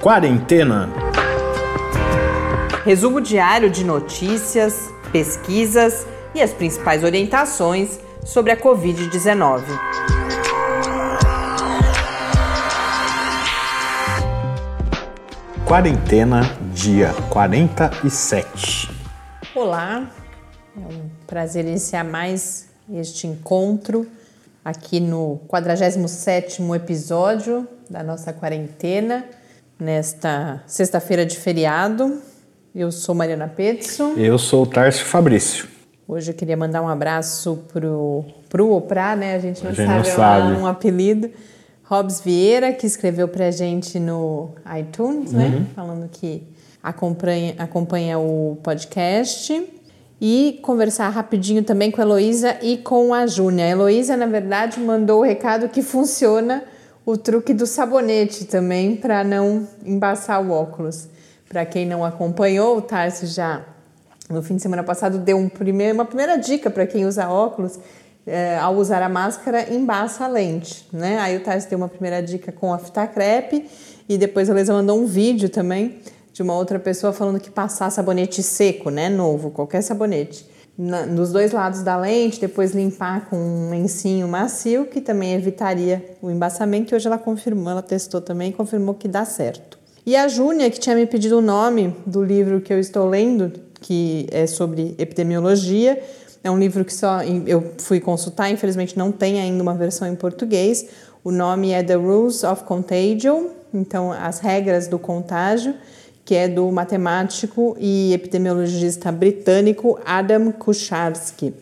Quarentena. Resumo diário de notícias, pesquisas e as principais orientações sobre a Covid-19. Quarentena, dia 47. Olá, é um prazer iniciar mais este encontro aqui no 47º episódio da nossa quarentena, nesta sexta-feira de feriado. Eu sou Mariana Petson. Eu sou o Tarso Fabrício. Hoje eu queria mandar um abraço pro, pro ou pra, né? A gente não A gente sabe, não é sabe. um apelido. Robs Vieira, que escreveu pra gente no iTunes, Uhum. né? Falando que acompanha, acompanha o podcast. E conversar rapidinho também com a Heloísa e com a Júnia. A Heloísa, na verdade, mandou o recado que funciona o truque do sabonete também para não embaçar o óculos. Para quem não acompanhou, o Tarso já no fim de semana passado deu um uma primeira dica para quem usa óculos. é, ao usar a máscara, embaça a lente, né? Aí o Tarso deu uma primeira dica com a fita crepe e depois a Luísa mandou um vídeo também de uma outra pessoa falando que passar sabonete seco, né? Novo, qualquer sabonete. Na- nos dois lados da lente, depois limpar com um lencinho macio, que também evitaria o embaçamento. E hoje ela confirmou, ela testou também e confirmou que dá certo. E a Júnia, que tinha me pedido o nome do livro que eu estou lendo, que é sobre epidemiologia, é um livro que só eu fui consultar, infelizmente não tem ainda uma versão em português. O nome é The Rules of Contagion, então as regras do contágio, que é do matemático e epidemiologista britânico Adam Kucharski.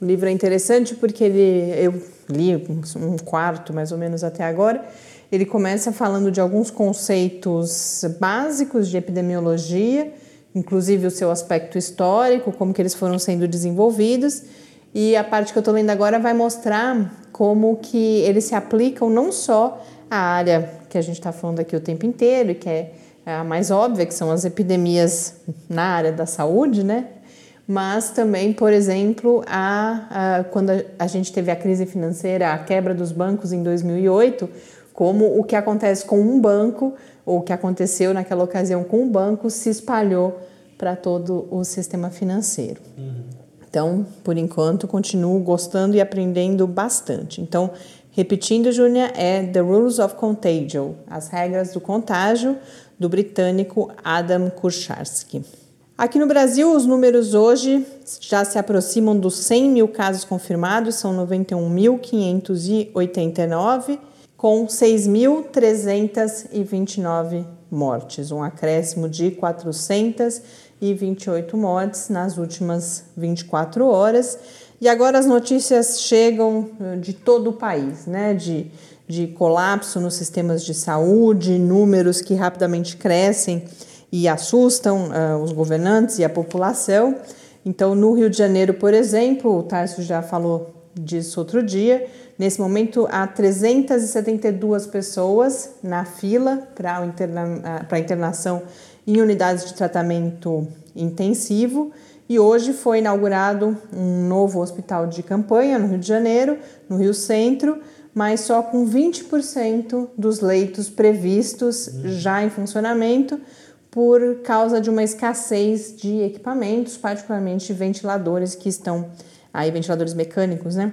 O livro é interessante porque ele eu li um quarto mais ou menos até agora. Ele começa falando de alguns conceitos básicos de epidemiologia, inclusive o seu aspecto histórico, como que eles foram sendo desenvolvidos. E a parte que eu estou lendo agora vai mostrar como que eles se aplicam não só à área que a gente está falando aqui o tempo inteiro, que é a mais óbvia, que são as epidemias na área da saúde, né? Mas também, por exemplo, a, a, quando a, a gente teve a crise financeira, a quebra dos bancos em 2008, como o que acontece com um banco, ou o que aconteceu naquela ocasião com um banco, se espalhou para todo o sistema financeiro. Então, por enquanto, continuo gostando e aprendendo bastante. Então, repetindo, Júnia, é The Rules of Contagion, as regras do contágio, do britânico Adam Kucharski. Aqui no Brasil, os números hoje já se aproximam dos 100 mil casos confirmados, são 91.589, com 6.329 mortes, um acréscimo de 428 mortes nas últimas 24 horas. E agora as notícias chegam de todo o país, né? De, de colapso nos sistemas de saúde, números que rapidamente crescem e assustam uh, os governantes e a população. Então, no Rio de Janeiro, por exemplo, o Tarso já falou disso outro dia. Nesse momento, há 372 pessoas na fila para interna a internação em unidades de tratamento intensivo. E hoje foi inaugurado um novo hospital de campanha no Rio de Janeiro, no Rio Centro, mas só com 20% dos leitos previstos já em funcionamento por causa de uma escassez de equipamentos, particularmente ventiladores que estão aí ventiladores mecânicos, né,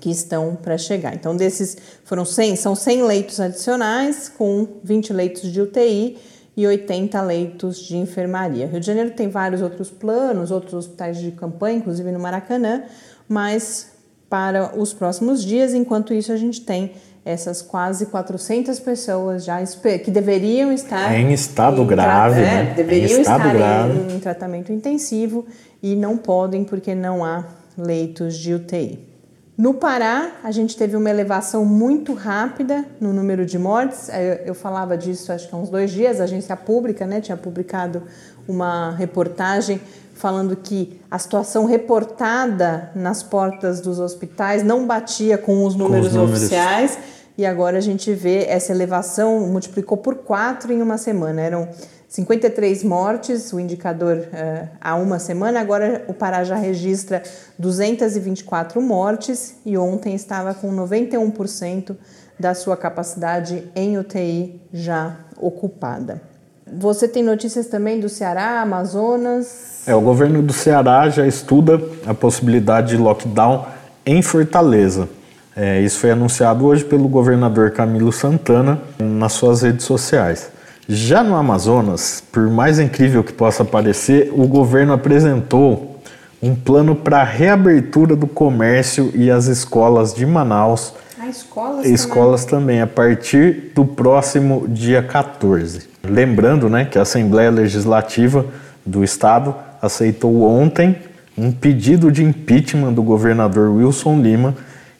que estão para chegar. Então desses foram 100, são 100 leitos adicionais com 20 leitos de UTI e 80 leitos de enfermaria. Rio de Janeiro tem vários outros planos, outros hospitais de campanha, inclusive no Maracanã, mas para os próximos dias, enquanto isso a gente tem essas quase 400 pessoas já que deveriam estar em estado em grave, é, né? deveriam estado estar grave. Em, em tratamento intensivo e não podem porque não há leitos de UTI. No Pará, a gente teve uma elevação muito rápida no número de mortes. Eu falava disso acho que há uns dois dias. A agência pública né, tinha publicado uma reportagem falando que a situação reportada nas portas dos hospitais não batia com os números, os números. oficiais. E agora a gente vê essa elevação multiplicou por quatro em uma semana. Eram 53 mortes, o indicador uh, há uma semana. Agora o Pará já registra 224 mortes e ontem estava com 91% da sua capacidade em UTI já ocupada. Você tem notícias também do Ceará, Amazonas? É, o governo do Ceará já estuda a possibilidade de lockdown em Fortaleza. É, isso foi anunciado hoje pelo governador Camilo Santana nas suas redes sociais. Já no Amazonas, por mais incrível que possa parecer, o governo apresentou um plano para a reabertura do comércio e as escolas de Manaus. Escolas, escolas também. também, a partir do próximo dia 14. Lembrando né, que a Assembleia Legislativa do Estado aceitou ontem um pedido de impeachment do governador Wilson Lima,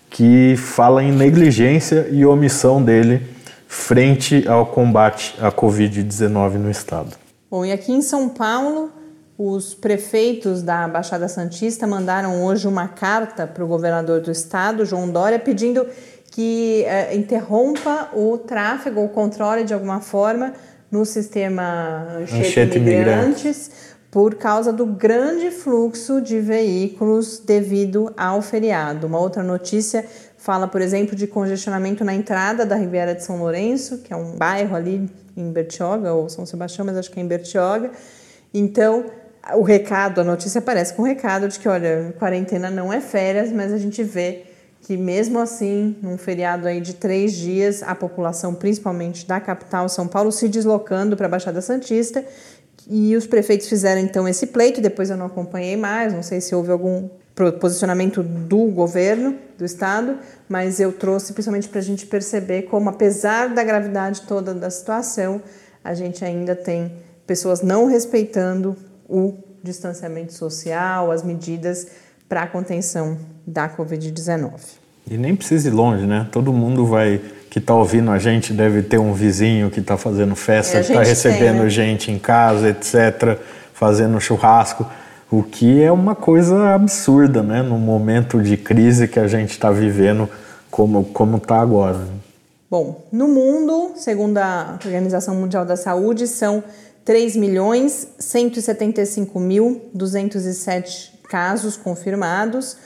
que fala em negligência e omissão dele frente ao combate à Covid-19 no Estado. Bom, e aqui em São Paulo, os prefeitos da Baixada Santista mandaram hoje uma carta para o governador do estado, João Dória, pedindo que eh, interrompa o tráfego ou controle de alguma forma no sistema Anchieta Imigrantes por causa do grande fluxo de veículos devido ao feriado. Uma outra notícia fala, por exemplo, de congestionamento na entrada da Riviera de São Lourenço, que é um bairro ali em Bertioga, ou São Sebastião, mas acho que é em Bertioga. Então, o recado, a notícia aparece com o recado de que, olha, quarentena não é férias, mas a gente vê que mesmo assim, num feriado aí de três dias, a população, principalmente da capital São Paulo, se deslocando para a Baixada Santista. E os prefeitos fizeram então esse pleito, depois eu não acompanhei mais, não sei se houve algum posicionamento do governo do estado, mas eu trouxe principalmente para a gente perceber como, apesar da gravidade toda da situação, a gente ainda tem pessoas não respeitando o distanciamento social, as medidas para a contenção da Covid-19. E nem precisa ir longe, né? Todo mundo vai que está ouvindo a gente deve ter um vizinho que está fazendo festa, é, que está recebendo tem, né? gente em casa, etc., fazendo churrasco, o que é uma coisa absurda, né? No momento de crise que a gente está vivendo, como como está agora. Bom, no mundo, segundo a Organização Mundial da Saúde, são 3 milhões 175 mil 207 casos confirmados.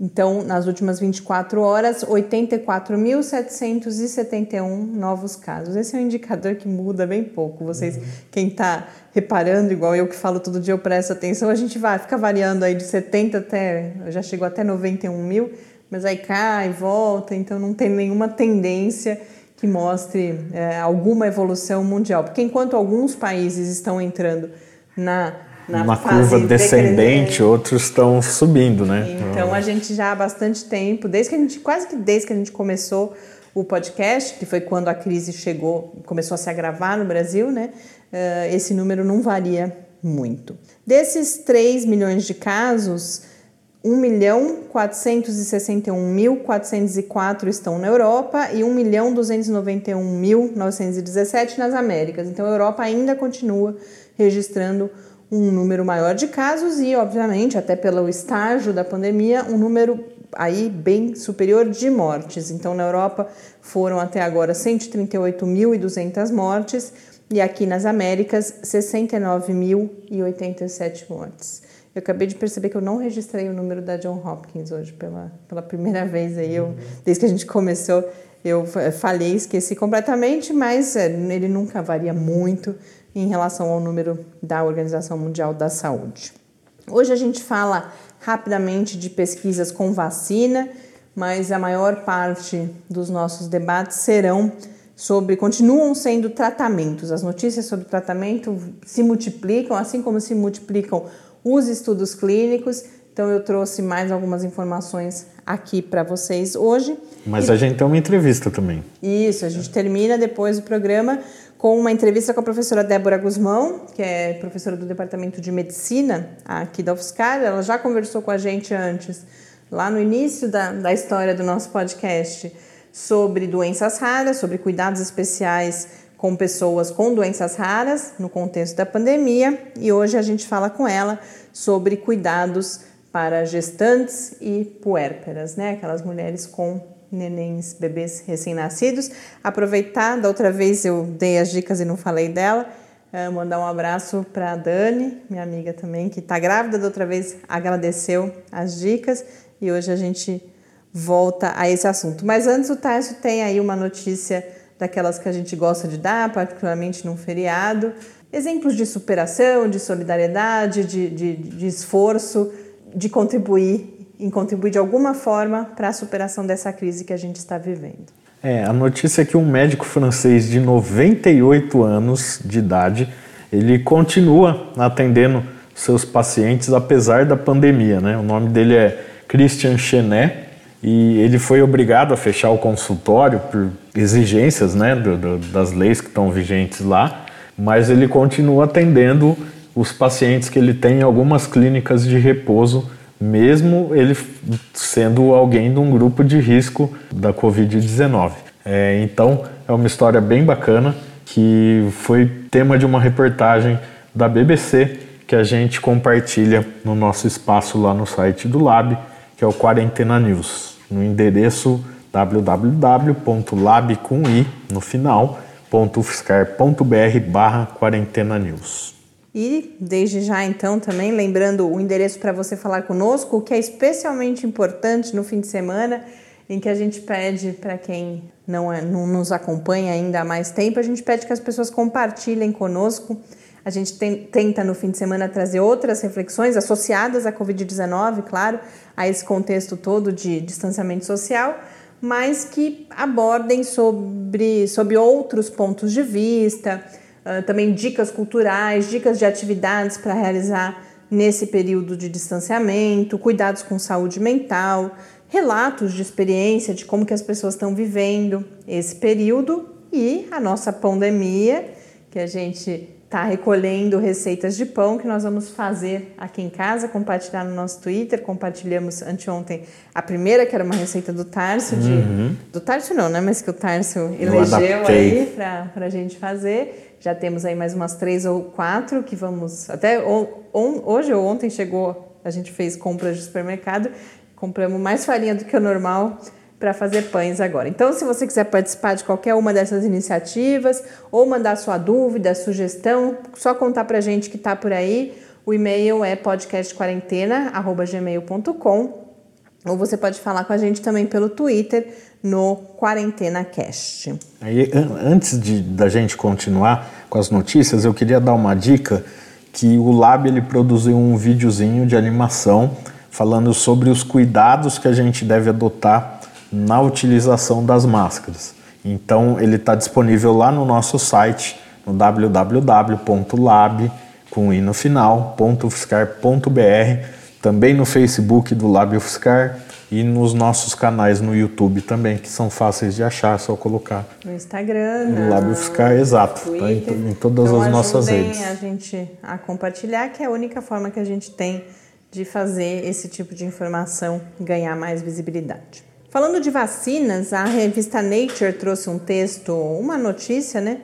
Então, nas últimas 24 horas, 84.771 novos casos. Esse é um indicador que muda bem pouco. Vocês, uhum. quem está reparando, igual eu que falo todo dia, eu presto atenção, a gente vai, fica variando aí de 70 até, já chegou até 91 mil, mas aí cai, volta, então não tem nenhuma tendência que mostre é, alguma evolução mundial. Porque enquanto alguns países estão entrando na na uma curva descendente, outros estão subindo, né? Então a gente já há bastante tempo, desde que a gente quase que desde que a gente começou o podcast, que foi quando a crise chegou, começou a se agravar no Brasil, né? Uh, esse número não varia muito. Desses 3 milhões de casos, 1 milhão 461.404 estão na Europa e 1 milhão 291.917 nas Américas. Então a Europa ainda continua registrando um número maior de casos e, obviamente, até pelo estágio da pandemia, um número aí bem superior de mortes. Então, na Europa foram até agora 138.200 mortes e aqui nas Américas 69.087 mortes. Eu acabei de perceber que eu não registrei o número da John Hopkins hoje pela, pela primeira vez aí, eu, desde que a gente começou, eu falei, esqueci completamente, mas é, ele nunca varia muito em relação ao número da Organização Mundial da Saúde. Hoje a gente fala rapidamente de pesquisas com vacina, mas a maior parte dos nossos debates serão sobre, continuam sendo tratamentos. As notícias sobre tratamento se multiplicam, assim como se multiplicam os estudos clínicos. Então eu trouxe mais algumas informações aqui para vocês hoje. Mas e... a gente tem uma entrevista também. Isso, a gente termina depois do programa com uma entrevista com a professora Débora Guzmão, que é professora do Departamento de Medicina aqui da UFSCar. Ela já conversou com a gente antes, lá no início da, da história do nosso podcast, sobre doenças raras, sobre cuidados especiais com pessoas com doenças raras no contexto da pandemia. E hoje a gente fala com ela sobre cuidados para gestantes e puérperas, né? Aquelas mulheres com nenéns, bebês recém-nascidos. Aproveitar, da outra vez eu dei as dicas e não falei dela. Uh, mandar um abraço para a Dani, minha amiga também, que está grávida. Da outra vez agradeceu as dicas e hoje a gente volta a esse assunto. Mas antes o Tarso tem aí uma notícia daquelas que a gente gosta de dar, particularmente num feriado. Exemplos de superação, de solidariedade, de, de, de esforço, de contribuir, em contribuir de alguma forma para a superação dessa crise que a gente está vivendo. É, a notícia é que um médico francês de 98 anos de idade, ele continua atendendo seus pacientes apesar da pandemia, né? O nome dele é Christian Chenet e ele foi obrigado a fechar o consultório por exigências, né, do, do, das leis que estão vigentes lá, mas ele continua atendendo os pacientes que ele tem em algumas clínicas de repouso mesmo ele sendo alguém de um grupo de risco da Covid-19. É, então, é uma história bem bacana que foi tema de uma reportagem da BBC que a gente compartilha no nosso espaço lá no site do Lab, que é o Quarentena News, no endereço www.lab com i no final, barra quarentena news. E desde já então também lembrando o endereço para você falar conosco, o que é especialmente importante no fim de semana, em que a gente pede para quem não, é, não nos acompanha ainda há mais tempo, a gente pede que as pessoas compartilhem conosco. A gente tem, tenta no fim de semana trazer outras reflexões associadas à Covid-19, claro, a esse contexto todo de distanciamento social, mas que abordem sobre, sobre outros pontos de vista uh, também dicas culturais, dicas de atividades para realizar nesse período de distanciamento, cuidados com saúde mental, relatos de experiência de como que as pessoas estão vivendo esse período e a nossa pandemia, que a gente está recolhendo receitas de pão que nós vamos fazer aqui em casa, compartilhar no nosso Twitter. Compartilhamos anteontem a primeira, que era uma receita do Tarso, de, uhum. do Tarso não, né? Mas que o Tarso elegeu aí para a gente fazer. Já temos aí mais umas três ou quatro que vamos. Até on, hoje ou ontem chegou, a gente fez compras de supermercado, compramos mais farinha do que o normal para fazer pães agora. Então, se você quiser participar de qualquer uma dessas iniciativas ou mandar sua dúvida, sugestão, só contar para a gente que está por aí. O e-mail é podcastquarentena@gmail.com ou você pode falar com a gente também pelo Twitter no Quarentena Cast. Aí, antes de, da gente continuar com as notícias, eu queria dar uma dica que o Lab ele produziu um videozinho de animação falando sobre os cuidados que a gente deve adotar na utilização das máscaras. Então ele está disponível lá no nosso site no www.lab com final, também no Facebook do Lab UFSCar e nos nossos canais no YouTube também, que são fáceis de achar, é só colocar. No Instagram, no Lábio Fiscar, exato, tá em, em, todas então, as nossas redes. a gente a compartilhar, que é a única forma que a gente tem de fazer esse tipo de informação ganhar mais visibilidade. Falando de vacinas, a revista Nature trouxe um texto, uma notícia, né?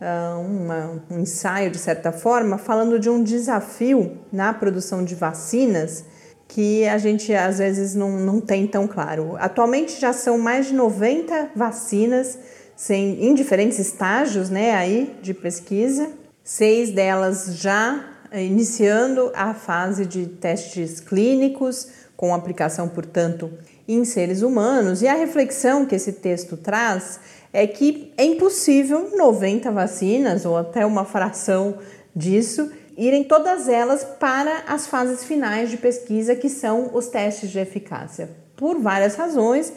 Uh, uma, um ensaio de certa forma, falando de um desafio na produção de vacinas que a gente às vezes não, não tem tão claro. Atualmente já são mais de 90 vacinas sem, em diferentes estágios né, aí de pesquisa, seis delas já iniciando a fase de testes clínicos, com aplicação, portanto, em seres humanos. E a reflexão que esse texto traz é que é impossível 90 vacinas, ou até uma fração disso, irem todas elas para as fases finais de pesquisa, que são os testes de eficácia, por várias razões,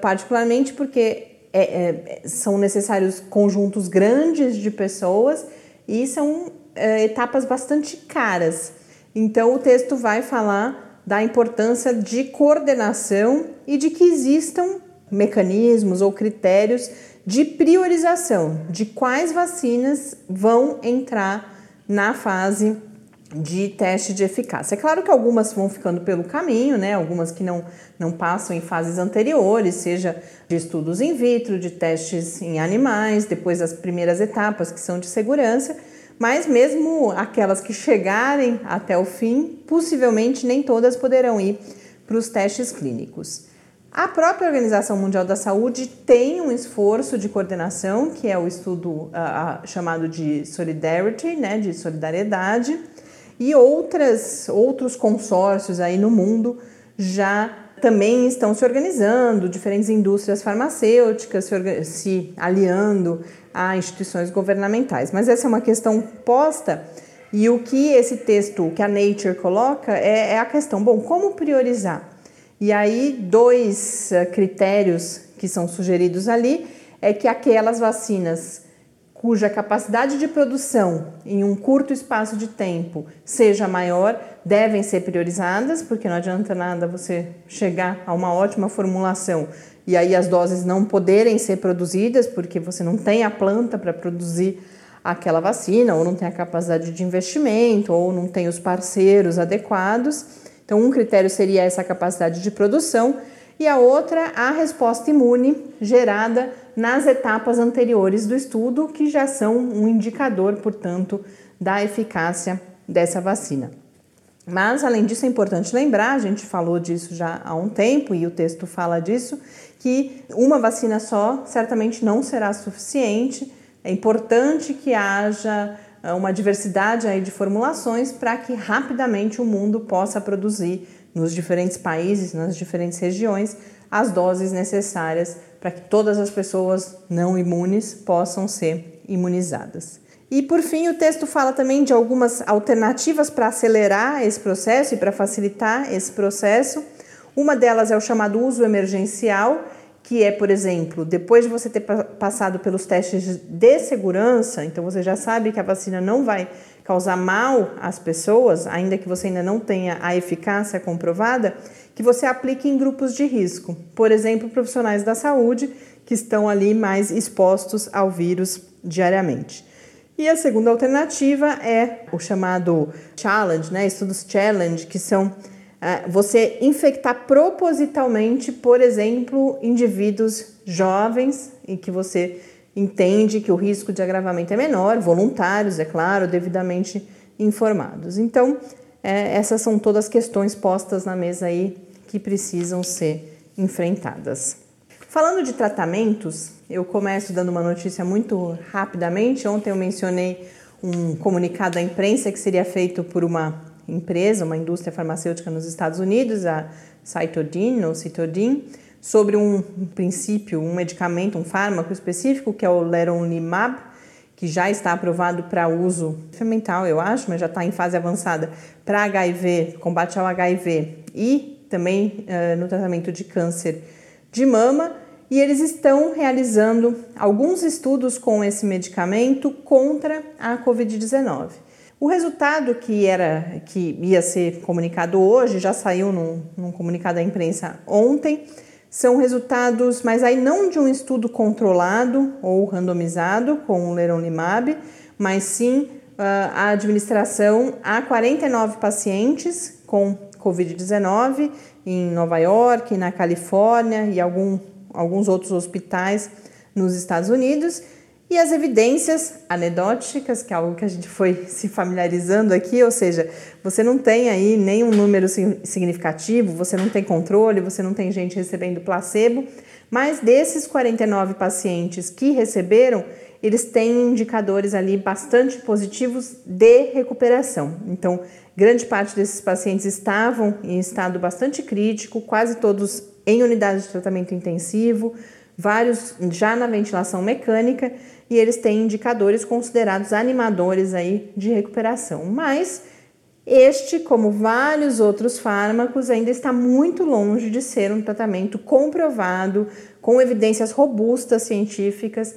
particularmente porque é, é, são necessários conjuntos grandes de pessoas e são é, etapas bastante caras. Então, o texto vai falar da importância de coordenação e de que existam mecanismos ou critérios de priorização de quais vacinas vão entrar na fase de teste de eficácia. É claro que algumas vão ficando pelo caminho, né? Algumas que não, não passam em fases anteriores, seja de estudos in vitro, de testes em animais, depois as primeiras etapas que são de segurança, mas mesmo aquelas que chegarem até o fim, possivelmente nem todas poderão ir para os testes clínicos. A própria Organização Mundial da Saúde tem um esforço de coordenação, que é o estudo uh, chamado de Solidarity, né, de solidariedade, e outras, outros consórcios aí no mundo já também estão se organizando, diferentes indústrias farmacêuticas se, se aliando a instituições governamentais. Mas essa é uma questão posta e o que esse texto, que a Nature coloca, é, é a questão: bom, como priorizar? E aí, dois uh, critérios que são sugeridos ali é que aquelas vacinas cuja capacidade de produção em um curto espaço de tempo seja maior, devem ser priorizadas, porque não adianta nada você chegar a uma ótima formulação e aí as doses não poderem ser produzidas, porque você não tem a planta para produzir aquela vacina, ou não tem a capacidade de investimento, ou não tem os parceiros adequados. Então, um critério seria essa capacidade de produção, e a outra, a resposta imune gerada nas etapas anteriores do estudo, que já são um indicador, portanto, da eficácia dessa vacina. Mas, além disso, é importante lembrar, a gente falou disso já há um tempo e o texto fala disso, que uma vacina só certamente não será suficiente. É importante que haja uma diversidade aí de formulações para que rapidamente o mundo possa produzir nos diferentes países, nas diferentes regiões, as doses necessárias para que todas as pessoas não imunes possam ser imunizadas. E por fim, o texto fala também de algumas alternativas para acelerar esse processo e para facilitar esse processo. Uma delas é o chamado uso emergencial, que é, por exemplo, depois de você ter passado pelos testes de segurança, então você já sabe que a vacina não vai causar mal às pessoas, ainda que você ainda não tenha a eficácia comprovada, que você aplique em grupos de risco. Por exemplo, profissionais da saúde que estão ali mais expostos ao vírus diariamente. E a segunda alternativa é o chamado challenge, né? Estudos challenge, que são você infectar propositalmente, por exemplo, indivíduos jovens e que você entende que o risco de agravamento é menor, voluntários, é claro, devidamente informados. Então, é, essas são todas questões postas na mesa aí que precisam ser enfrentadas. Falando de tratamentos, eu começo dando uma notícia muito rapidamente. Ontem eu mencionei um comunicado à imprensa que seria feito por uma empresa, uma indústria farmacêutica nos Estados Unidos, a Cytodin ou Cytodin, sobre um princípio, um medicamento, um fármaco específico que é o leronlimab, que já está aprovado para uso experimental, eu acho, mas já está em fase avançada para HIV, combate ao HIV e também uh, no tratamento de câncer de mama. E eles estão realizando alguns estudos com esse medicamento contra a Covid-19. O resultado que era que ia ser comunicado hoje já saiu num, num comunicado à imprensa ontem. São resultados, mas aí não de um estudo controlado ou randomizado com o leronlimab, mas sim uh, a administração a 49 pacientes com Covid-19 em Nova York, na Califórnia e algum, alguns outros hospitais nos Estados Unidos e as evidências anedóticas, que é algo que a gente foi se familiarizando aqui, ou seja, você não tem aí nenhum número significativo, você não tem controle, você não tem gente recebendo placebo, mas desses 49 pacientes que receberam, eles têm indicadores ali bastante positivos de recuperação. Então, grande parte desses pacientes estavam em estado bastante crítico, quase todos em unidade de tratamento intensivo, vários já na ventilação mecânica e eles têm indicadores considerados animadores aí de recuperação. Mas este, como vários outros fármacos, ainda está muito longe de ser um tratamento comprovado, com evidências robustas científicas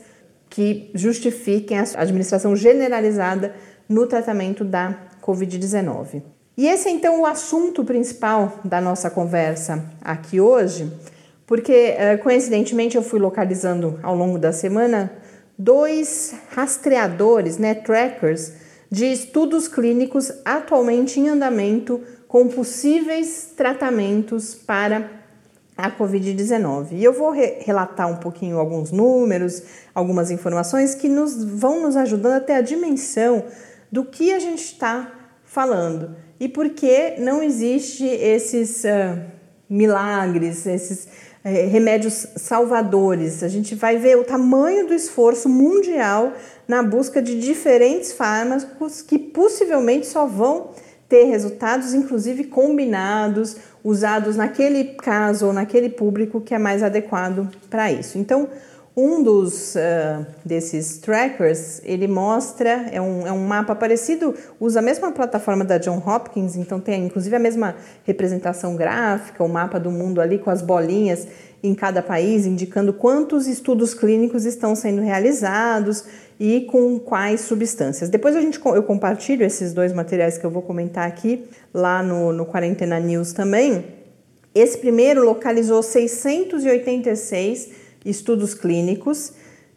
que justifiquem a administração generalizada no tratamento da Covid-19. E esse é então o assunto principal da nossa conversa aqui hoje, porque eh, coincidentemente eu fui localizando ao longo da semana dois rastreadores, né, trackers, de estudos clínicos atualmente em andamento com possíveis tratamentos para a Covid-19. E eu vou re relatar um pouquinho alguns números, algumas informações que nos vão nos ajudando a ter a dimensão do que a gente está falando e por que não existe esses uh, milagres, esses é, remédios salvadores. A gente vai ver o tamanho do esforço mundial na busca de diferentes fármacos que possivelmente só vão ter resultados, inclusive combinados, usados naquele caso ou naquele público que é mais adequado para isso. Então, um dos uh, desses trackers, ele mostra, é um, é um mapa parecido, usa a mesma plataforma da John Hopkins, então tem inclusive a mesma representação gráfica, o mapa do mundo ali com as bolinhas em cada país, indicando quantos estudos clínicos estão sendo realizados e com quais substâncias. Depois a gente, eu compartilho esses dois materiais que eu vou comentar aqui lá no, no Quarentena News também. Esse primeiro localizou 686 estudos clínicos.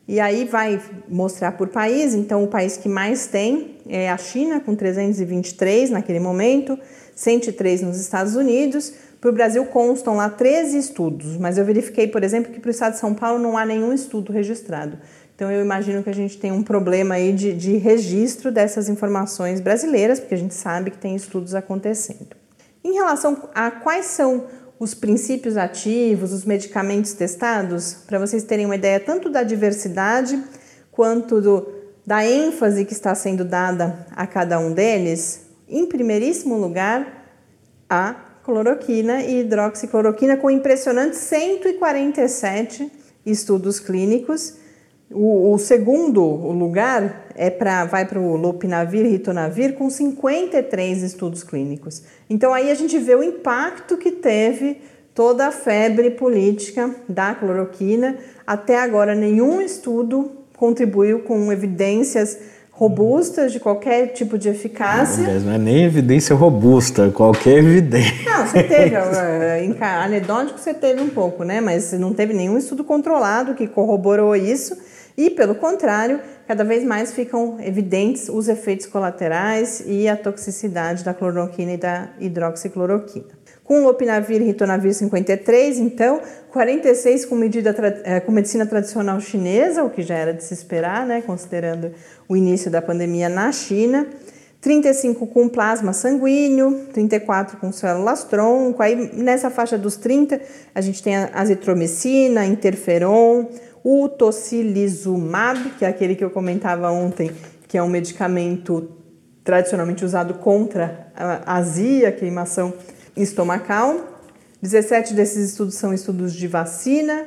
E aí vai mostrar por país, então o país que mais tem é a China, com 323 naquele momento, 103 nos Estados Unidos. Para o Brasil constam lá 13 estudos, mas eu verifiquei, por exemplo, que para o estado de São Paulo não há nenhum estudo registrado. Então eu imagino que a gente tem um problema aí de, de registro dessas informações brasileiras, porque a gente sabe que tem estudos acontecendo. Em relação a quais são os princípios ativos, os medicamentos testados, para vocês terem uma ideia tanto da diversidade quanto do, da ênfase que está sendo dada a cada um deles. Em primeiríssimo lugar, a cloroquina e hidroxicloroquina, com impressionantes 147 estudos clínicos. O, o segundo lugar é para vai para o lopinavir, ritonavir, com 53 estudos clínicos. Então aí a gente vê o impacto que teve toda a febre política da cloroquina. Até agora nenhum estudo contribuiu com evidências robustas de qualquer tipo de eficácia. Não é nem evidência robusta, qualquer evidência. Não, você teve, eh, anedótico você teve um pouco, né? Mas não teve nenhum estudo controlado que corroborou isso. E, pelo contrário, cada vez mais ficam evidentes os efeitos colaterais e a toxicidade da cloroquina e da hidroxicloroquina. Com lopinavir e ritonavir 53, então, 46 com, medida, eh, com medicina tradicional chinesa, o que já era de se esperar, né, considerando o início da pandemia na China. 35 com plasma sanguíneo, 34 com células tronco. Aí nessa faixa dos 30, a gente tem a azitromicina, interferon, o tocilizumab, que é aquele que eu comentava ontem, que é um medicamento tradicionalmente usado contra a azia, queimação estomacal. 17 desses estudos são estudos de vacina,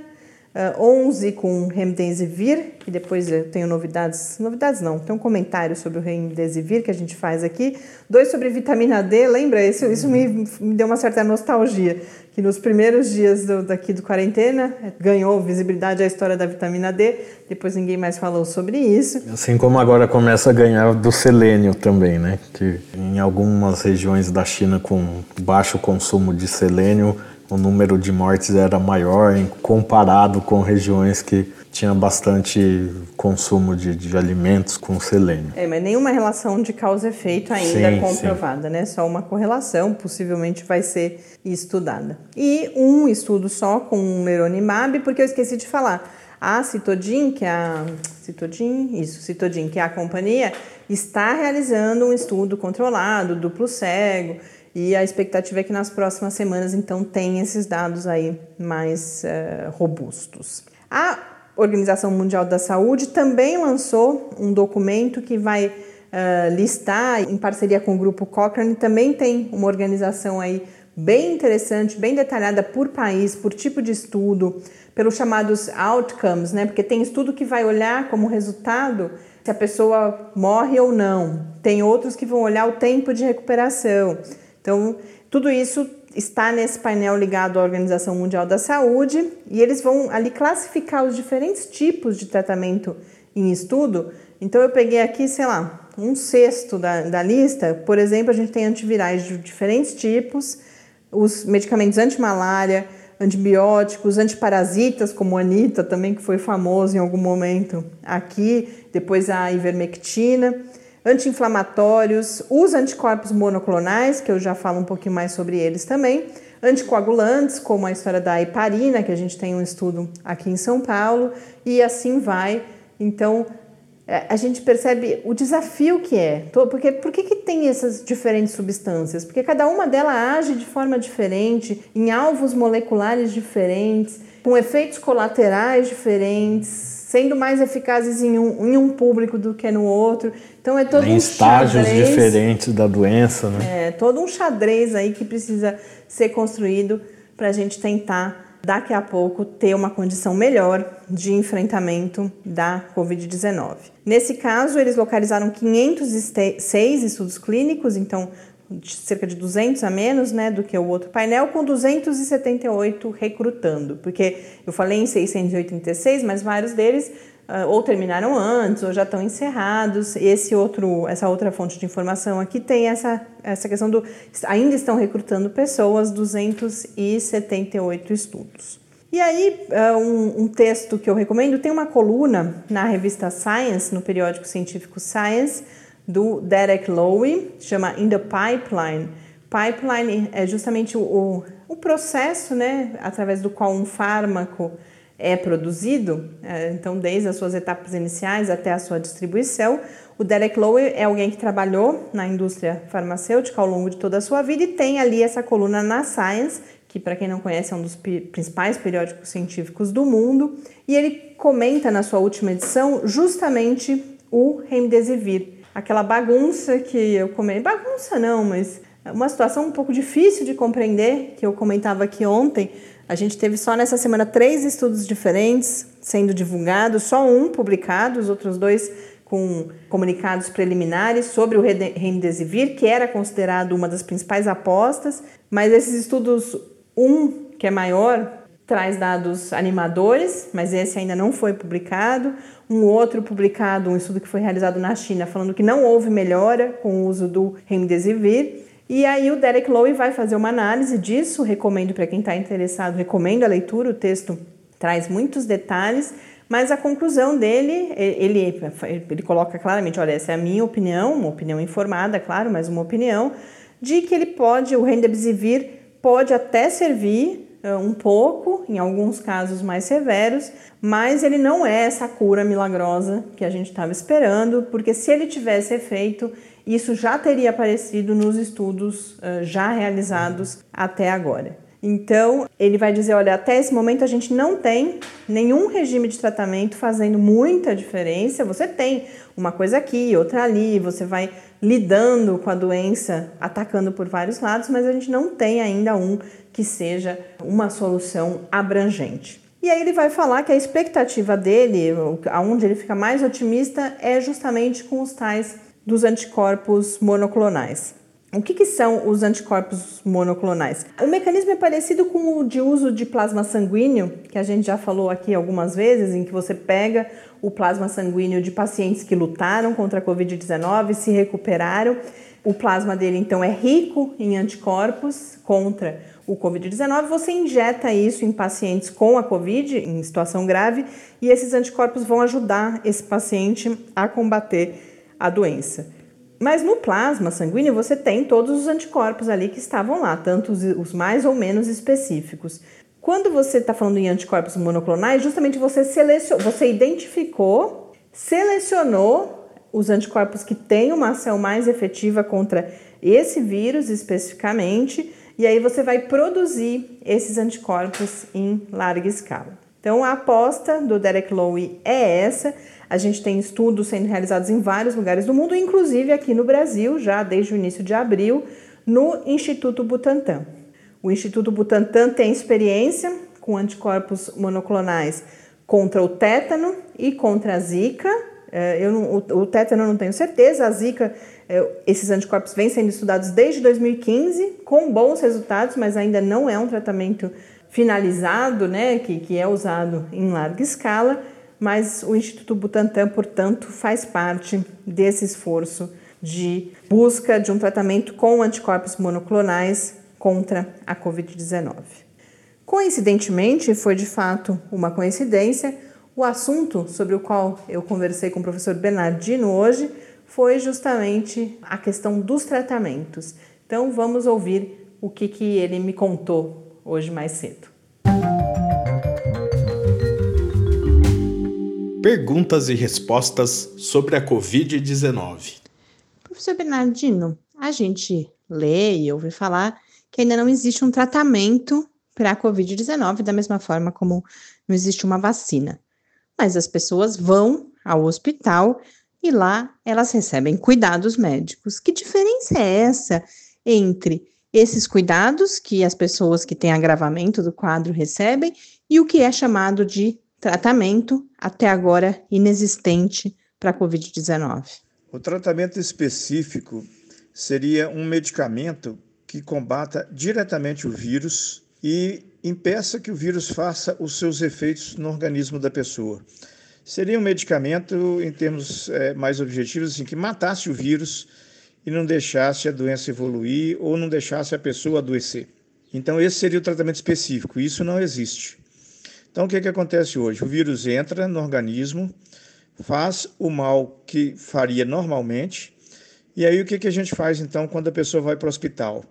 11 com remdesivir, que depois eu tenho novidades, novidades não, tem um comentário sobre o remdesivir que a gente faz aqui. Dois sobre vitamina D, lembra? Isso, isso me, me deu uma certa nostalgia, que nos primeiros dias do, daqui do quarentena ganhou visibilidade a história da vitamina D, depois ninguém mais falou sobre isso. Assim como agora começa a ganhar do selênio também, né? Que em algumas regiões da China com baixo consumo de selênio, o número de mortes era maior comparado com regiões que tinha bastante consumo de, de alimentos com selênio. É, mas nenhuma relação de causa e efeito ainda sim, comprovada, sim. né? Só uma correlação, possivelmente vai ser estudada. E um estudo só com o meronimab, porque eu esqueci de falar. A Citodin, que é a Citodin, isso, Citodin, que é a companhia, está realizando um estudo controlado, duplo cego, e a expectativa é que nas próximas semanas, então, tenha esses dados aí mais uh, robustos. A Organização Mundial da Saúde também lançou um documento que vai uh, listar, em parceria com o grupo Cochrane, também tem uma organização aí bem interessante, bem detalhada por país, por tipo de estudo, pelos chamados outcomes, né? Porque tem estudo que vai olhar como resultado se a pessoa morre ou não. Tem outros que vão olhar o tempo de recuperação. Então, tudo isso está nesse painel ligado à Organização Mundial da Saúde e eles vão ali classificar os diferentes tipos de tratamento em estudo. Então, eu peguei aqui, sei lá, um sexto da, da lista. Por exemplo, a gente tem antivirais de diferentes tipos, os medicamentos anti-malária, antibióticos, antiparasitas, como a Anitta também, que foi famoso em algum momento aqui, depois a ivermectina anti-inflamatórios, os anticorpos monoclonais, que eu já falo um pouquinho mais sobre eles também, anticoagulantes, como a história da heparina, que a gente tem um estudo aqui em São Paulo, e assim vai. Então, é, a gente percebe o desafio que é. Porque, por que, que tem essas diferentes substâncias? Porque cada uma delas age de forma diferente, em alvos moleculares diferentes. com efeitos colaterais diferentes, sendo mais eficazes em um, em um público do que no outro. Então é todo em um estágios xadrez, diferentes da doença, né? É todo um xadrez aí que precisa ser construído para a gente tentar daqui a pouco ter uma condição melhor de enfrentamento da Covid-19. Nesse caso, eles localizaram 506 estudos clínicos, então cerca de 200 a menos né, do que o outro painel, com 278 recrutando, porque eu falei em 686, mas vários deles uh, ou terminaram antes ou já estão encerrados. Esse outro, essa outra fonte de informação aqui tem essa, essa questão do ainda estão recrutando pessoas, 278 estudos. E aí, uh, um, um texto que eu recomendo tem uma coluna na revista Science, no periódico científico Science, do Derek Lowe, chama In the Pipeline. Pipeline é justamente o, o processo né, através do qual um fármaco é produzido, é, então desde as suas etapas iniciais até a sua distribuição. O Derek Lowe é alguém que trabalhou na indústria farmacêutica ao longo de toda a sua vida e tem ali essa coluna na Science, que para quem não conhece é um dos principais periódicos científicos do mundo, e ele comenta na sua última edição justamente o Remdesivir, aquela bagunça que eu comentei. Bagunça não, mas uma situação um pouco difícil de compreender, que eu comentava aqui ontem. A gente teve só nessa semana três estudos diferentes sendo divulgados, só um publicado, os outros dois com comunicados preliminares sobre o Remdesivir, que era considerado uma das principais apostas, mas esses estudos, um que é maior, traz dados animadores, mas esse ainda não foi publicado. Um outro publicado, um estudo que foi realizado na China, falando que não houve melhora com o uso do Remdesivir. E aí o Derek Lowe vai fazer uma análise disso, recomendo para quem está interessado, recomendo a leitura, o texto traz muitos detalhes, mas a conclusão dele, ele, ele coloca claramente, olha, essa é a minha opinião, uma opinião informada, claro, mas uma opinião, de que ele pode, o Remdesivir pode até servir um pouco, em alguns casos mais severos, mas ele não é essa cura milagrosa que a gente estava esperando, porque se ele tivesse efeito, isso já teria aparecido nos estudos uh, já realizados até agora. Então, ele vai dizer: olha, até esse momento a gente não tem nenhum regime de tratamento fazendo muita diferença. Você tem uma coisa aqui, outra ali, você vai lidando com a doença, atacando por vários lados, mas a gente não tem ainda um que seja uma solução abrangente. E aí ele vai falar que a expectativa dele, aonde ele fica mais otimista, é justamente com os tais dos anticorpos monoclonais. O que, que, são os anticorpos monoclonais? O mecanismo é parecido com o de uso de plasma sanguíneo, que a gente já falou aqui algumas vezes, em que você pega o plasma sanguíneo de pacientes que lutaram contra a Covid-19, se recuperaram. O plasma dele, então, é rico em anticorpos contra o Covid-19. Você injeta isso em pacientes com a Covid, em situação grave, e esses anticorpos vão ajudar esse paciente a combater a doença. Mas no plasma sanguíneo você tem todos os anticorpos ali que estavam lá, tanto os, mais ou menos específicos. Quando você está falando em anticorpos monoclonais, justamente você selecionou, você identificou, selecionou os anticorpos que têm uma ação mais efetiva contra esse vírus especificamente, e aí você vai produzir esses anticorpos em larga escala. Então a aposta do Derek Lowe é essa. A gente tem estudos sendo realizados em vários lugares do mundo, inclusive aqui no Brasil, já desde o início de abril, no Instituto Butantan. O Instituto Butantan tem experiência com anticorpos monoclonais contra o tétano e contra a zika. É, eu não, o, tétano eu não tenho certeza, a zika, é, esses anticorpos vêm sendo estudados desde 2015, com bons resultados, mas ainda não é um tratamento finalizado, né, que, que é usado em larga escala, mas o Instituto Butantan, portanto, faz parte desse esforço de busca de um tratamento com anticorpos monoclonais contra a Covid-19. Coincidentemente, foi de fato uma coincidência, o assunto sobre o qual eu conversei com o professor Bernardino hoje foi justamente a questão dos tratamentos. Então vamos ouvir o que, que ele me contou hoje mais cedo. Perguntas e respostas sobre a Covid-19. Professor Bernardino, a gente lê e ouve falar que ainda não existe um tratamento para a Covid-19, da mesma forma como não existe uma vacina. Mas as pessoas vão ao hospital e lá elas recebem cuidados médicos. Que diferença é essa entre esses cuidados que as pessoas que têm agravamento do quadro recebem e o que é chamado de tratamento, até agora inexistente para a Covid-19? O tratamento específico seria um medicamento que combata diretamente o vírus e impeça que o vírus faça os seus efeitos no organismo da pessoa. Seria um medicamento, em termos é, mais objetivos, assim, que matasse o vírus e não deixasse a doença evoluir ou não deixasse a pessoa adoecer. Então, esse seria o tratamento específico. Isso não existe. Então, o que, que acontece hoje? O vírus entra no organismo, faz o mal que faria normalmente, e aí o que, que a gente faz então quando a pessoa vai para o hospital?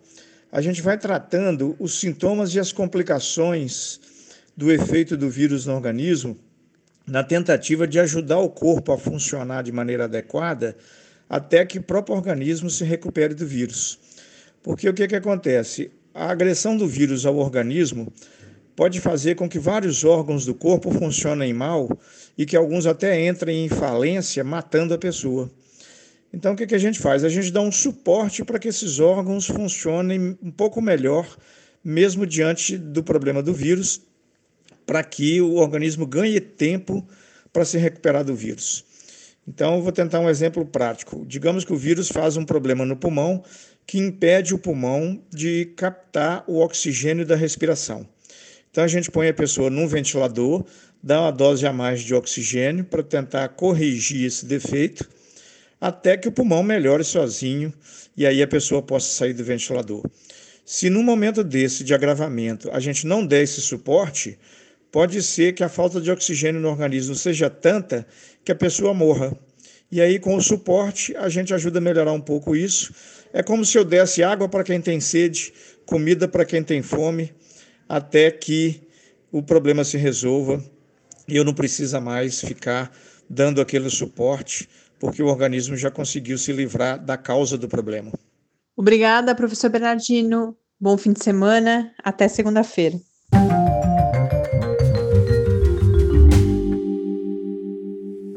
A gente vai tratando os sintomas e as complicações do efeito do vírus no organismo, na tentativa de ajudar o corpo a funcionar de maneira adequada até que o próprio organismo se recupere do vírus. Porque o que, que acontece? A agressão do vírus ao organismo pode fazer com que vários órgãos do corpo funcionem mal e que alguns até entrem em falência, matando a pessoa. Então, o que, que a gente faz? A gente dá um suporte para que esses órgãos funcionem um pouco melhor, mesmo diante do problema do vírus, para que o organismo ganhe tempo para se recuperar do vírus. Então, vou tentar um exemplo prático. Digamos que o vírus faz um problema no pulmão que impede o pulmão de captar o oxigênio da respiração. Então, a gente põe a pessoa num ventilador, dá uma dose a mais de oxigênio para tentar corrigir esse defeito, até que o pulmão melhore sozinho e aí a pessoa possa sair do ventilador. Se num momento desse de agravamento a gente não der esse suporte, pode ser que a falta de oxigênio no organismo seja tanta que a pessoa morra. E aí, com o suporte, a gente ajuda a melhorar um pouco isso. É como se eu desse água para quem tem sede, comida para quem tem fome, até que o problema se resolva e eu não precisa mais ficar dando aquele suporte, porque o organismo já conseguiu se livrar da causa do problema. Obrigada, professor Bernardino. Bom fim de semana. Até segunda-feira.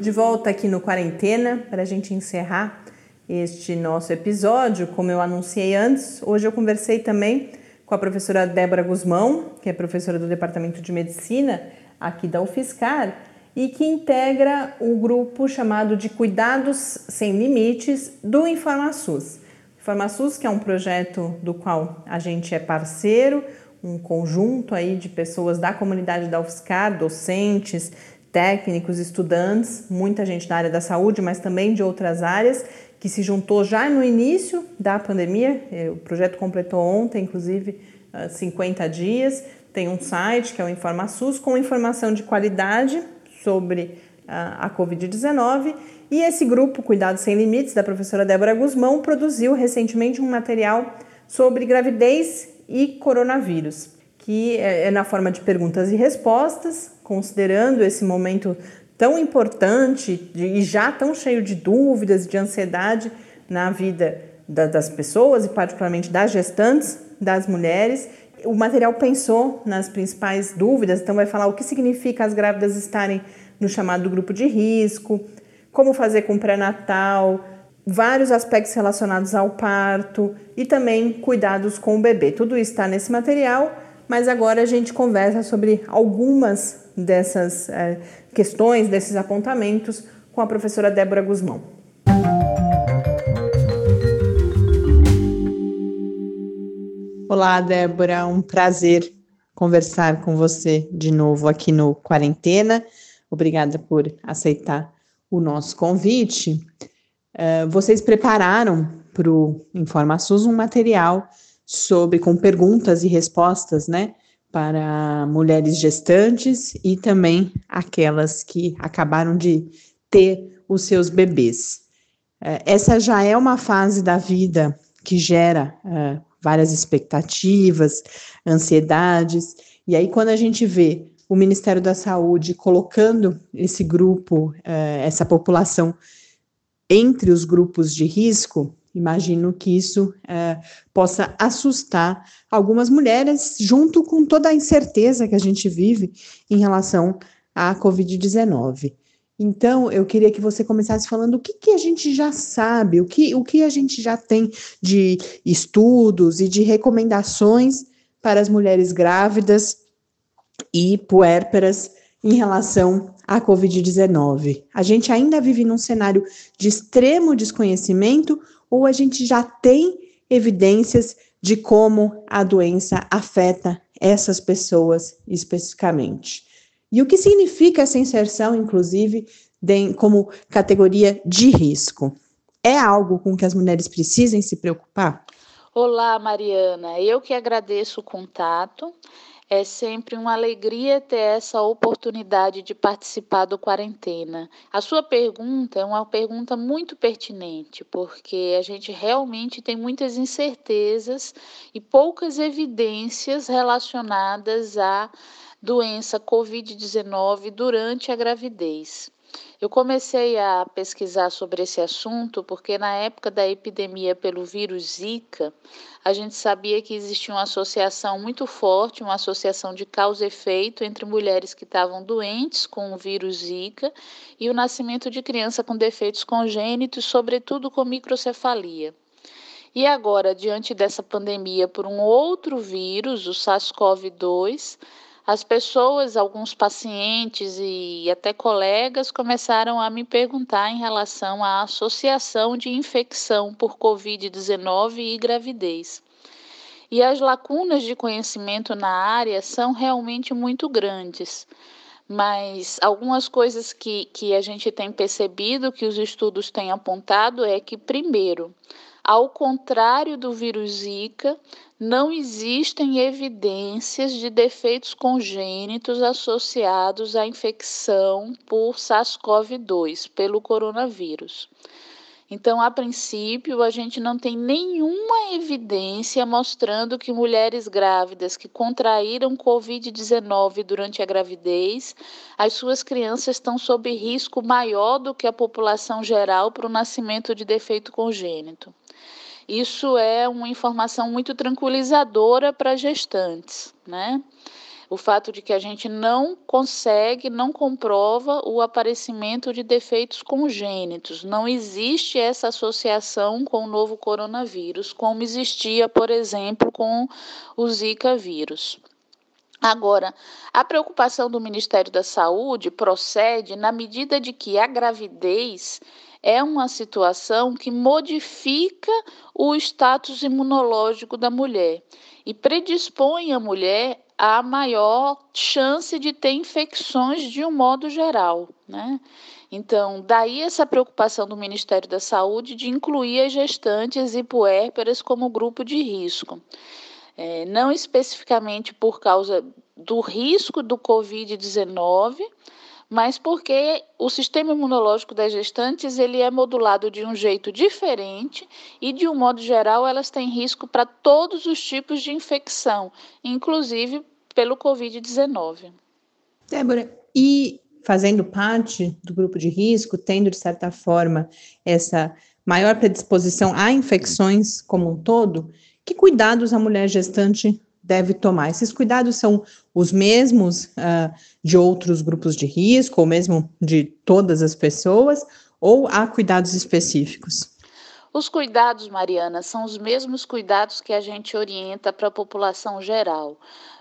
de volta aqui no Quarentena para a gente encerrar este nosso episódio. Como eu anunciei antes, hoje eu conversei também com a professora Débora Guzmão, que é professora do Departamento de Medicina aqui da UFSCar e que integra o grupo chamado de Cuidados Sem Limites do InformaSUS. InformaSUS, que é um projeto do qual a gente é parceiro, um conjunto aí de pessoas da comunidade da UFSCar, docentes, técnicos, estudantes, muita gente da área da saúde, mas também de outras áreas, que se juntou já no início da pandemia. É, o projeto completou ontem, inclusive, 50 ah, dias. Tem um site que é o InformaSUS com informação de qualidade sobre ah, a Covid-19. E esse grupo, Cuidados Sem Limites, da professora Débora Guzmão, produziu recentemente um material sobre gravidez e coronavírus que é, é na forma de perguntas e respostas, considerando esse momento tão importante e já tão cheio de dúvidas, de ansiedade na vida das pessoas e particularmente das gestantes, das mulheres. O material pensou nas principais dúvidas, então vai falar o que significa as grávidas estarem no chamado grupo de risco, como fazer com pré-natal, vários aspectos relacionados ao parto e também cuidados com o bebê. Tudo isso está nesse material mas agora a gente conversa sobre algumas dessas é, questões, desses apontamentos, com a professora Débora Guzmão. Olá, Débora, um prazer conversar com você de novo aqui no Quarentena. Obrigada por aceitar o nosso convite. Uh, vocês prepararam para o InformaSUS um material sobre com perguntas e respostas, né, para mulheres gestantes e também aquelas que acabaram de ter os seus bebês. É, essa já é uma fase da vida que gera uh, várias expectativas, ansiedades, e aí quando a gente vê o Ministério da Saúde colocando esse grupo, uh, essa população entre os grupos de risco, Imagino que isso é, possa assustar algumas mulheres, junto com toda a incerteza que a gente vive em relação à Covid-19. Então, eu queria que você começasse falando o que, que a gente já sabe, o que, o que a gente já tem de estudos e de recomendações para as mulheres grávidas e puérperas em relação à Covid-19. A gente ainda vive num cenário de extremo desconhecimento ou a gente já tem evidências de como a doença afeta essas pessoas especificamente? E o que significa essa inserção, inclusive, de, como categoria de risco? É algo com que as mulheres precisem se preocupar? Olá, Mariana. Eu que agradeço o contato. É sempre uma alegria ter essa oportunidade de participar do quarentena. A sua pergunta é uma pergunta muito pertinente, porque a gente realmente tem muitas incertezas e poucas evidências relacionadas à doença COVID-19 durante a gravidez. Eu comecei a pesquisar sobre esse assunto porque, na época da epidemia pelo vírus Zika, a gente sabia que existia uma associação muito forte, uma associação de causa e efeito entre mulheres que estavam doentes com o vírus Zika e o nascimento de criança com defeitos congênitos, sobretudo com microcefalia. E agora, diante dessa pandemia por um outro vírus, o SARS-CoV-2, as pessoas, alguns pacientes e até colegas começaram a me perguntar em relação à associação de infecção por Covid-19 e gravidez. E as lacunas de conhecimento na área são realmente muito grandes. Mas algumas coisas que, que a gente tem percebido, que os estudos têm apontado, é que, primeiro, ao contrário do vírus Zika, não existem evidências de defeitos congênitos associados à infecção por SARS-CoV-2, pelo coronavírus. Então, a princípio, a gente não tem nenhuma evidência mostrando que mulheres grávidas que contraíram Covid-19 durante a gravidez, as suas crianças estão sob risco maior do que a população geral para o nascimento de defeito congênito. Isso é uma informação muito tranquilizadora para gestantes, né? O fato de que a gente não consegue, não comprova o aparecimento de defeitos congênitos. Não existe essa associação com o novo coronavírus, como existia, por exemplo, com o Zika vírus. Agora, a preocupação do Ministério da Saúde procede na medida de que a gravidez é uma situação que modifica o status imunológico da mulher e predispõe a mulher à maior chance de ter infecções de um modo geral, né? Então, daí essa preocupação do Ministério da Saúde de incluir as gestantes e puérperas como grupo de risco. É, não especificamente por causa do risco do Covid-19, mas porque o sistema imunológico das gestantes ele é modulado de um jeito diferente e de um modo geral elas têm risco para todos os tipos de infecção, inclusive pelo COVID-19. Débora, e fazendo parte do grupo de risco, tendo de certa forma essa maior predisposição a infecções como um todo, que cuidados a mulher gestante deve tomar? Esses cuidados são os mesmos uh, de outros grupos de risco, ou mesmo de todas as pessoas, ou há cuidados específicos? Os cuidados, Mariana, são os mesmos cuidados que a gente orienta para a população geral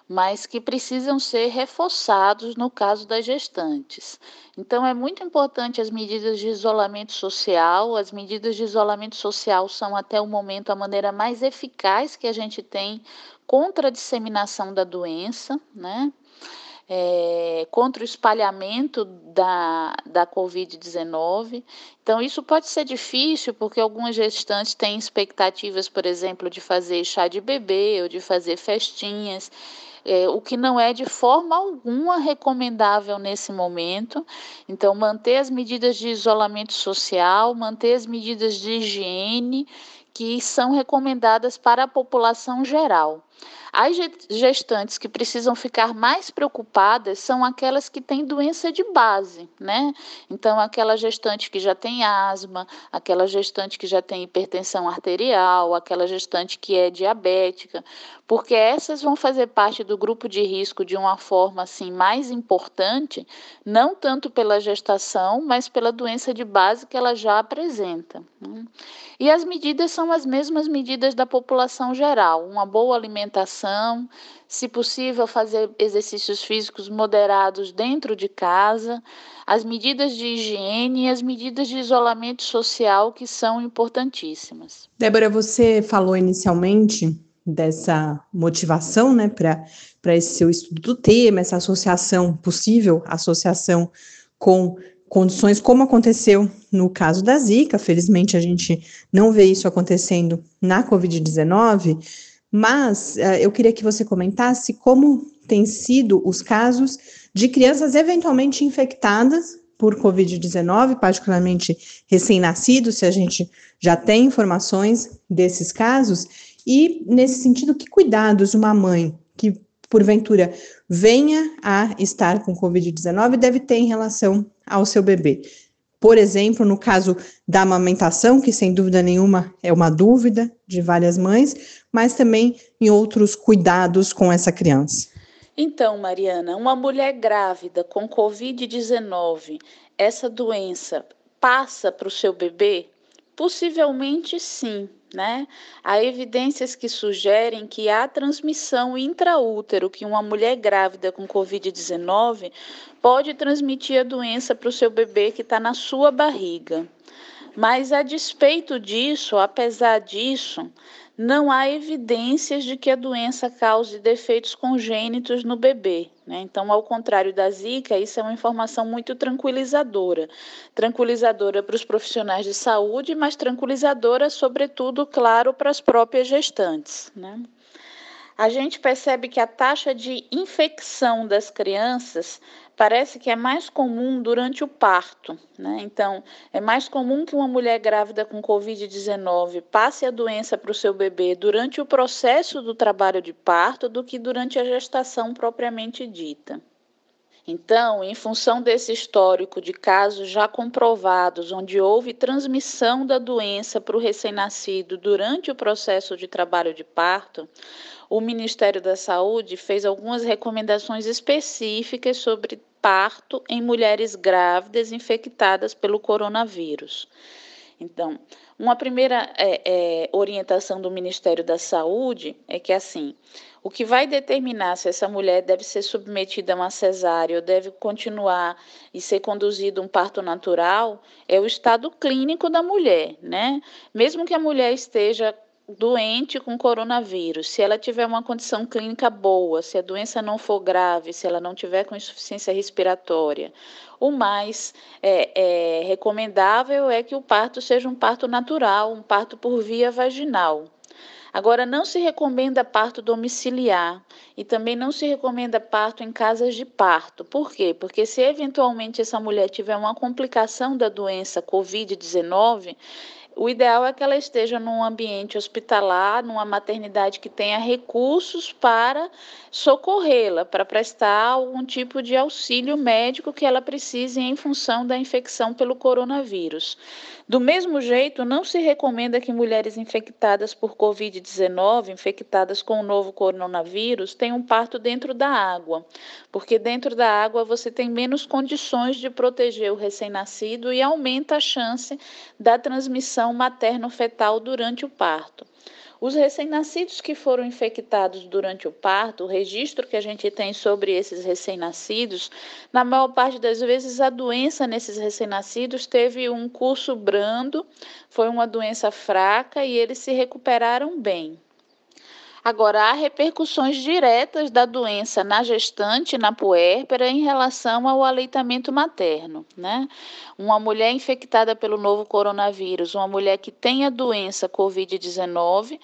mas que precisam ser reforçados no caso das gestantes. Então, é muito importante as medidas de isolamento social. As medidas de isolamento social são, até o momento, a maneira mais eficaz que a gente tem contra a disseminação da doença, né? É, contra o espalhamento da, da Covid-19. Então, isso pode ser difícil, porque algumas gestantes têm expectativas, por exemplo, de fazer chá de bebê ou de fazer festinhas é, o que não é de forma alguma recomendável nesse momento. Então, manter as medidas de isolamento social, manter as medidas de higiene que são recomendadas para a população geral. As gestantes que precisam ficar mais preocupadas são aquelas que têm doença de base, né? Então, aquela gestante que já tem asma, aquela gestante que já tem hipertensão arterial, aquela gestante que é diabética, porque essas vão fazer parte do grupo de risco de uma forma assim mais importante, não tanto pela gestação, mas pela doença de base que ela já apresenta. Né? E as medidas são as mesmas medidas da população geral: uma boa alimentação, se possível, fazer exercícios físicos moderados dentro de casa, as medidas de higiene e as medidas de isolamento social que são importantíssimas. Débora, você falou inicialmente dessa motivação, né, para esse seu estudo do tema, essa associação, possível associação com condições como aconteceu no caso da Zika. Felizmente, a gente não vê isso acontecendo na Covid-19, mas uh, eu queria que você comentasse como têm sido os casos de crianças eventualmente infectadas por Covid-19, particularmente recém-nascidos, se a gente já tem informações desses casos, e, nesse sentido, que cuidados uma mãe que, porventura, venha a estar com Covid-19 deve ter em relação ao seu bebê? Por exemplo, no caso da amamentação, que sem dúvida nenhuma é uma dúvida de várias mães, mas também em outros cuidados com essa criança. Então, Mariana, uma mulher grávida com Covid-19, essa doença passa para o seu bebê? Possivelmente sim, né? Há evidências que sugerem que há transmissão intraútero, que uma mulher grávida com Covid-19 pode transmitir a doença para o seu bebê que está na sua barriga. Mas, a despeito disso, apesar disso, não há evidências de que a doença cause defeitos congênitos no bebê. Né? Então, ao contrário da Zika, isso é uma informação muito tranquilizadora. Tranquilizadora para os profissionais de saúde, mas tranquilizadora, sobretudo, claro, para as próprias gestantes. Né? A gente percebe que a taxa de infecção das crianças parece que é mais comum durante o parto. Né? Então, é mais comum que uma mulher grávida com Covid-19 passe a doença para o seu bebê durante o processo do trabalho de parto do que durante a gestação propriamente dita. Então, em função desse histórico de casos já comprovados, onde houve transmissão da doença para o recém-nascido durante o processo de trabalho de parto, o Ministério da Saúde fez algumas recomendações específicas sobre parto em mulheres grávidas infectadas pelo coronavírus. Então, uma primeira é, é, orientação do Ministério da Saúde é que, assim, o que vai determinar se essa mulher deve ser submetida a uma cesárea ou deve continuar e ser conduzido um parto natural é o estado clínico da mulher, né? Mesmo que a mulher esteja doente com coronavírus, se ela tiver uma condição clínica boa, se a doença não for grave, se ela não tiver com insuficiência respiratória, o mais é, é, recomendável é que o parto seja um parto natural, um parto por via vaginal. Agora, não se recomenda parto domiciliar e também não se recomenda parto em casas de parto. Por quê? Porque se eventualmente essa mulher tiver uma complicação da doença Covid-19, o ideal é que ela esteja num ambiente hospitalar, numa maternidade que tenha recursos para socorrê-la, para prestar algum tipo de auxílio médico que ela precise em função da infecção pelo coronavírus. Do mesmo jeito, não se recomenda que mulheres infectadas por Covid-19, infectadas com o novo coronavírus, tenham parto dentro da água, porque dentro da água você tem menos condições de proteger o recém-nascido e aumenta a chance da transmissão materno-fetal durante o parto. Os recém-nascidos que foram infectados durante o parto, o registro que a gente tem sobre esses recém-nascidos, na maior parte das vezes a doença nesses recém-nascidos teve um curso brando, foi uma doença fraca e eles se recuperaram bem. Agora, há repercussões diretas da doença na gestante, na puérpera, em relação ao aleitamento materno. Né? Uma mulher infectada pelo novo coronavírus, uma mulher que tem a doença Covid-19,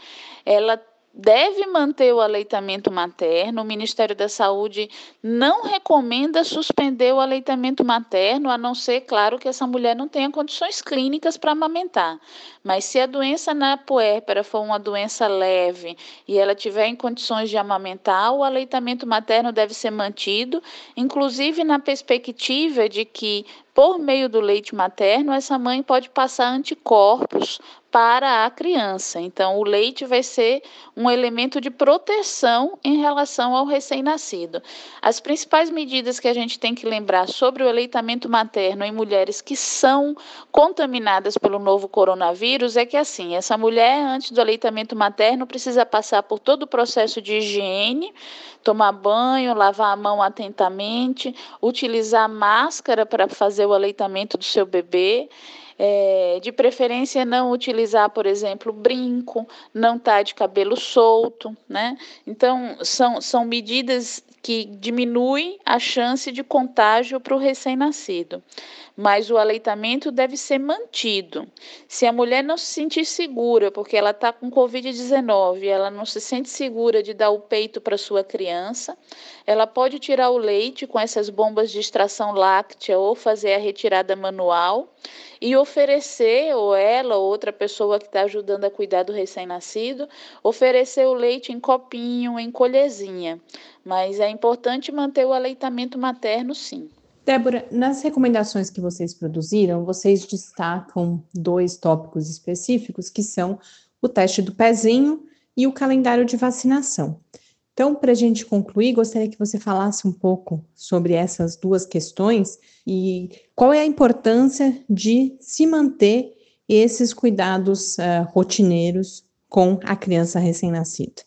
ela deve manter o aleitamento materno. O Ministério da Saúde não recomenda suspender o aleitamento materno, a não ser, claro, que essa mulher não tenha condições clínicas para amamentar. Mas se a doença na puérpera for uma doença leve e ela tiver em condições de amamentar, o aleitamento materno deve ser mantido, inclusive na perspectiva de que por meio do leite materno, essa mãe pode passar anticorpos para a criança. Então, o leite vai ser um elemento de proteção em relação ao recém-nascido. As principais medidas que a gente tem que lembrar sobre o aleitamento materno em mulheres que são contaminadas pelo novo coronavírus é que, assim, essa mulher, antes do aleitamento materno, precisa passar por todo o processo de higiene, tomar banho, lavar a mão atentamente, utilizar máscara para fazer o aleitamento do seu bebê. É, de preferência não utilizar, por exemplo, brinco, não estar tá de cabelo solto, né? Então, são, são medidas que diminuem a chance de contágio para o recém-nascido mas o aleitamento deve ser mantido. Se a mulher não se sentir segura, porque ela está com Covid-19, ela não se sente segura de dar o peito para sua criança, ela pode tirar o leite com essas bombas de extração láctea ou fazer a retirada manual e oferecer, ou ela ou outra pessoa que está ajudando a cuidar do recém-nascido, oferecer o leite em copinho, em colherzinha. Mas é importante manter o aleitamento materno, sim. Débora, nas recomendações que vocês produziram, vocês destacam dois tópicos específicos, que são o teste do pezinho e o calendário de vacinação. Então, para a gente concluir, gostaria que você falasse um pouco sobre essas duas questões e qual é a importância de se manter esses cuidados uh, rotineiros com a criança recém-nascida.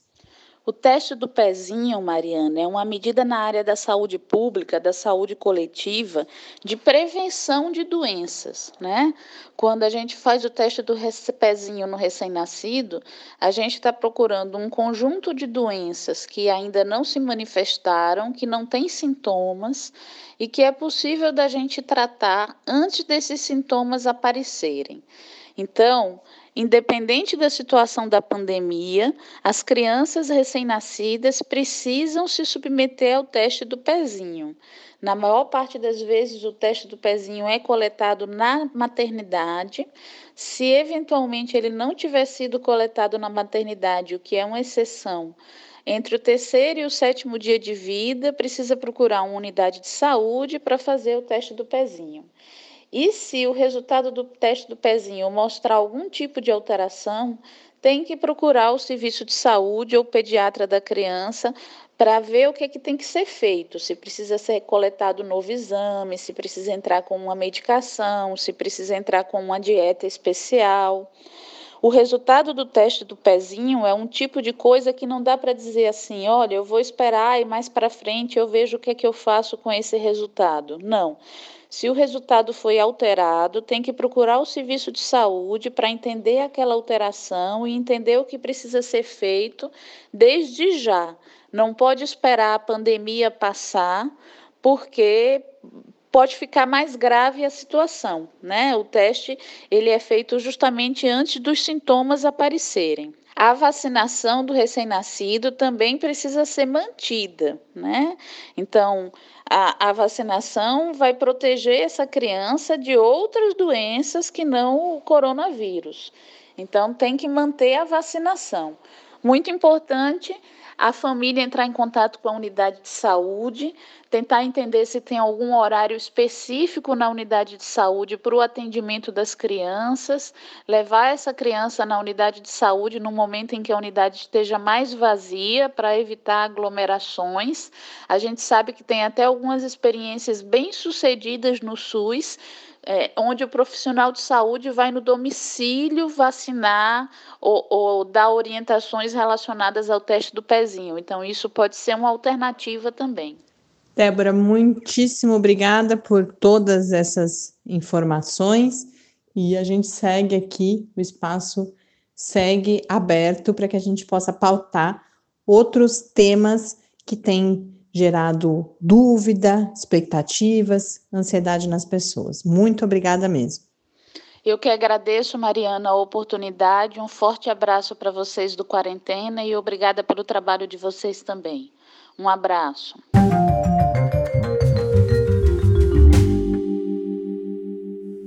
O teste do pezinho, Mariana, é uma medida na área da saúde pública, da saúde coletiva, de prevenção de doenças, né? Quando a gente faz o teste do pezinho no recém-nascido, a gente está procurando um conjunto de doenças que ainda não se manifestaram, que não têm sintomas e que é possível da gente tratar antes desses sintomas aparecerem. Então, Independente da situação da pandemia, as crianças recém-nascidas precisam se submeter ao teste do pezinho. Na maior parte das vezes, o teste do pezinho é coletado na maternidade. Se eventualmente ele não tiver sido coletado na maternidade, o que é uma exceção, entre o terceiro e o sétimo dia de vida, precisa procurar uma unidade de saúde para fazer o teste do pezinho. E se o resultado do teste do pezinho mostrar algum tipo de alteração, tem que procurar o serviço de saúde ou pediatra da criança para ver o que, é que tem que ser feito, se precisa ser coletado novo exame, se precisa entrar com uma medicação, se precisa entrar com uma dieta especial. O resultado do teste do pezinho é um tipo de coisa que não dá para dizer assim, olha, eu vou esperar e mais para frente eu vejo o que é que eu faço com esse resultado. Não. Se o resultado foi alterado, tem que procurar o serviço de saúde para entender aquela alteração e entender o que precisa ser feito desde já. Não pode esperar a pandemia passar, porque pode ficar mais grave a situação, né? O teste ele é feito justamente antes dos sintomas aparecerem. A vacinação do recém-nascido também precisa ser mantida, né? Então, a, a, vacinação vai proteger essa criança de outras doenças que não o coronavírus. Então, tem que manter a vacinação. Muito importante a família entrar em contato com a unidade de saúde, tentar entender se tem algum horário específico na unidade de saúde para o atendimento das crianças, levar essa criança na unidade de saúde no momento em que a unidade esteja mais vazia para evitar aglomerações. A gente sabe que tem até algumas experiências bem sucedidas no SUS é, onde o profissional de saúde vai no domicílio vacinar ou, ou, dar orientações relacionadas ao teste do pezinho. Então, isso pode ser uma alternativa também. Débora, muitíssimo obrigada por todas essas informações e a gente segue aqui, o espaço segue aberto para que a gente possa pautar outros temas que têm gerado dúvida, expectativas, ansiedade nas pessoas. Muito obrigada mesmo. Eu que agradeço, Mariana, a oportunidade. Um forte abraço para vocês do Quarentena e obrigada pelo trabalho de vocês também. Um abraço.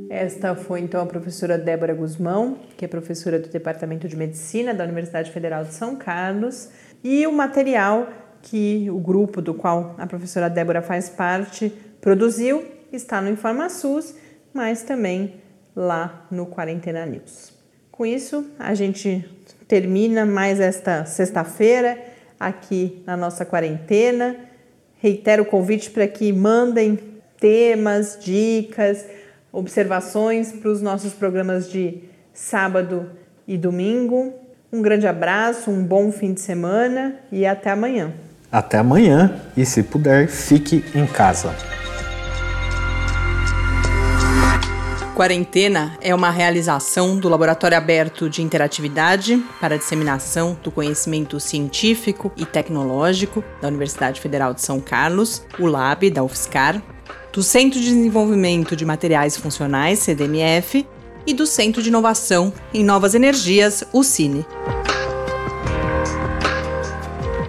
Esta foi então a professora Débora Guzmão, que é professora do Departamento de Medicina da Universidade Federal de São Carlos, e o material que o grupo do qual a professora Débora faz parte produziu está no InformaSUS, mas também lá no Quarentena News. Com isso, a gente termina mais esta sexta-feira aqui na nossa quarentena. Reitero o convite para que mandem temas, dicas, observações para os nossos programas de sábado e domingo. Um grande abraço, um bom fim de semana e até amanhã. Até amanhã e, se puder, fique em casa. Quarentena é uma realização do Laboratório Aberto de Interatividade para Disseminação do Conhecimento Científico e Tecnológico da Universidade Federal de São Carlos, o LAB da UFSCar, do Centro de Desenvolvimento de Materiais Funcionais, CDMF, e do Centro de Inovação em Novas Energias, o CINE.